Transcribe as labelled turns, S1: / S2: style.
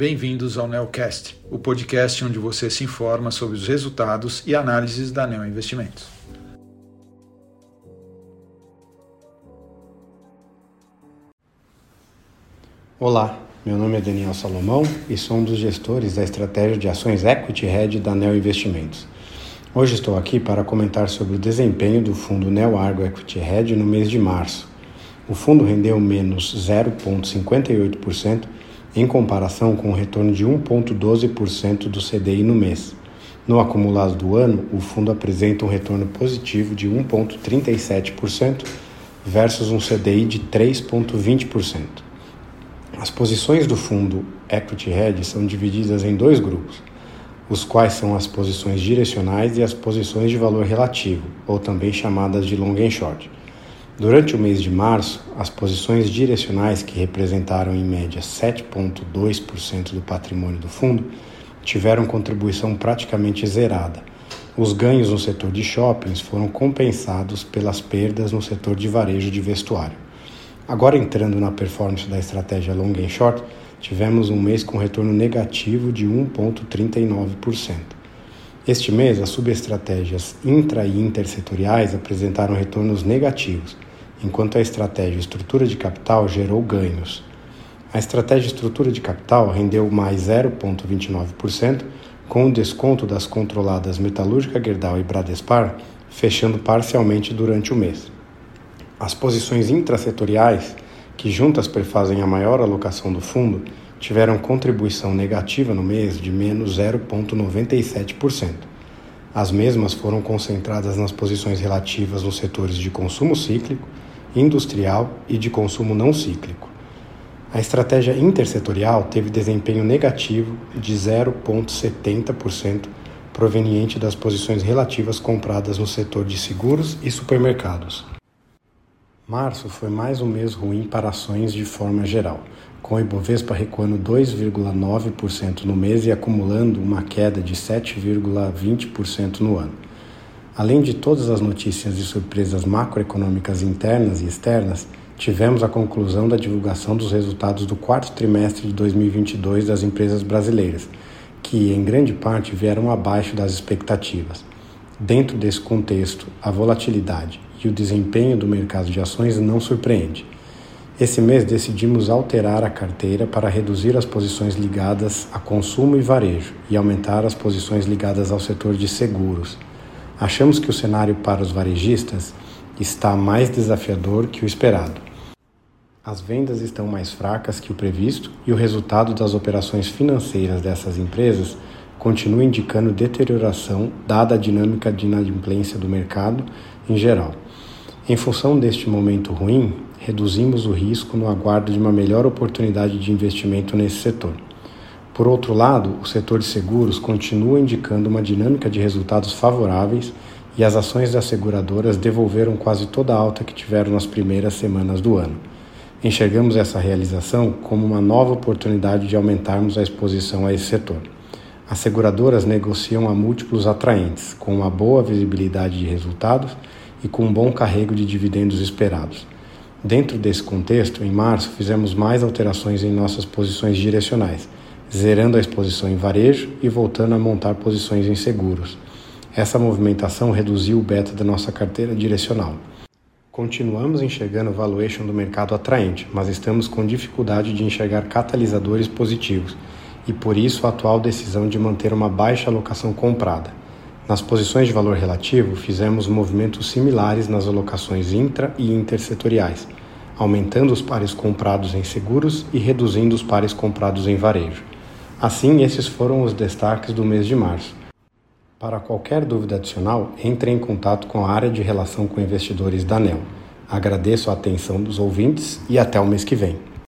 S1: bem-vindos ao Neocast, o podcast onde você se informa sobre os resultados e análises da Neo Investimentos.
S2: Olá, meu nome é Daniel Salomão e sou um dos gestores da estratégia de ações Equity Hedge da Neo Investimentos. Hoje estou aqui para comentar sobre o desempenho do fundo Neo Argo Equity Hedge no mês de março. O fundo rendeu menos 0,58% em comparação com o retorno de 1,12% do CDI no mês. No acumulado do ano, o fundo apresenta um retorno positivo de 1,37% versus um CDI de 3,20%. As posições do fundo Equity Hedge são divididas em dois grupos, os quais são as posições direcionais e as posições de valor relativo, ou também chamadas de long and short. Durante o mês de março, as posições direcionais, que representaram em média 7,2% do patrimônio do fundo, tiveram contribuição praticamente zerada. Os ganhos no setor de shoppings foram compensados pelas perdas no setor de varejo de vestuário. Agora entrando na performance da estratégia long and short, tivemos um mês com retorno negativo de 1,39%. Este mês, as subestratégias intra e intersetoriais apresentaram retornos negativos enquanto a estratégia estrutura de capital gerou ganhos. A estratégia estrutura de capital rendeu mais 0,29%, com o desconto das controladas Metalúrgica Gerdau e Bradespar fechando parcialmente durante o mês. As posições intrasetoriais, que juntas prefazem a maior alocação do fundo, tiveram contribuição negativa no mês de menos 0,97%. As mesmas foram concentradas nas posições relativas nos setores de consumo cíclico, industrial e de consumo não cíclico. A estratégia intersetorial teve desempenho negativo de 0,70%, proveniente das posições relativas compradas no setor de seguros e supermercados. Março foi mais um mês ruim para ações de forma geral, com o Ibovespa recuando 2,9% no mês e acumulando uma queda de 7,20% no ano. Além de todas as notícias e surpresas macroeconômicas internas e externas, tivemos a conclusão da divulgação dos resultados do quarto trimestre de 2022 das empresas brasileiras, que em grande parte vieram abaixo das expectativas. Dentro desse contexto, a volatilidade e o desempenho do mercado de ações não surpreende. Esse mês decidimos alterar a carteira para reduzir as posições ligadas a consumo e varejo e aumentar as posições ligadas ao setor de seguros. Achamos que o cenário para os varejistas está mais desafiador que o esperado. As vendas estão mais fracas que o previsto e o resultado das operações financeiras dessas empresas continua indicando deterioração, dada a dinâmica de inadimplência do mercado em geral. Em função deste momento ruim, reduzimos o risco no aguardo de uma melhor oportunidade de investimento nesse setor. Por outro lado, o setor de seguros continua indicando uma dinâmica de resultados favoráveis e as ações das seguradoras devolveram quase toda a alta que tiveram nas primeiras semanas do ano. Enxergamos essa realização como uma nova oportunidade de aumentarmos a exposição a esse setor. As seguradoras negociam a múltiplos atraentes, com uma boa visibilidade de resultados e com um bom carrego de dividendos esperados. Dentro desse contexto, em março, fizemos mais alterações em nossas posições direcionais zerando a exposição em varejo e voltando a montar posições em seguros. Essa movimentação reduziu o beta da nossa carteira direcional. Continuamos enxergando o valuation do mercado atraente, mas estamos com dificuldade de enxergar catalisadores positivos e por isso a atual decisão de manter uma baixa alocação comprada. Nas posições de valor relativo, fizemos movimentos similares nas alocações intra e intersetoriais, aumentando os pares comprados em seguros e reduzindo os pares comprados em varejo. Assim, esses foram os destaques do mês de março. Para qualquer dúvida adicional, entre em contato com a área de relação com investidores da ANEL. Agradeço a atenção dos ouvintes e até o mês que vem.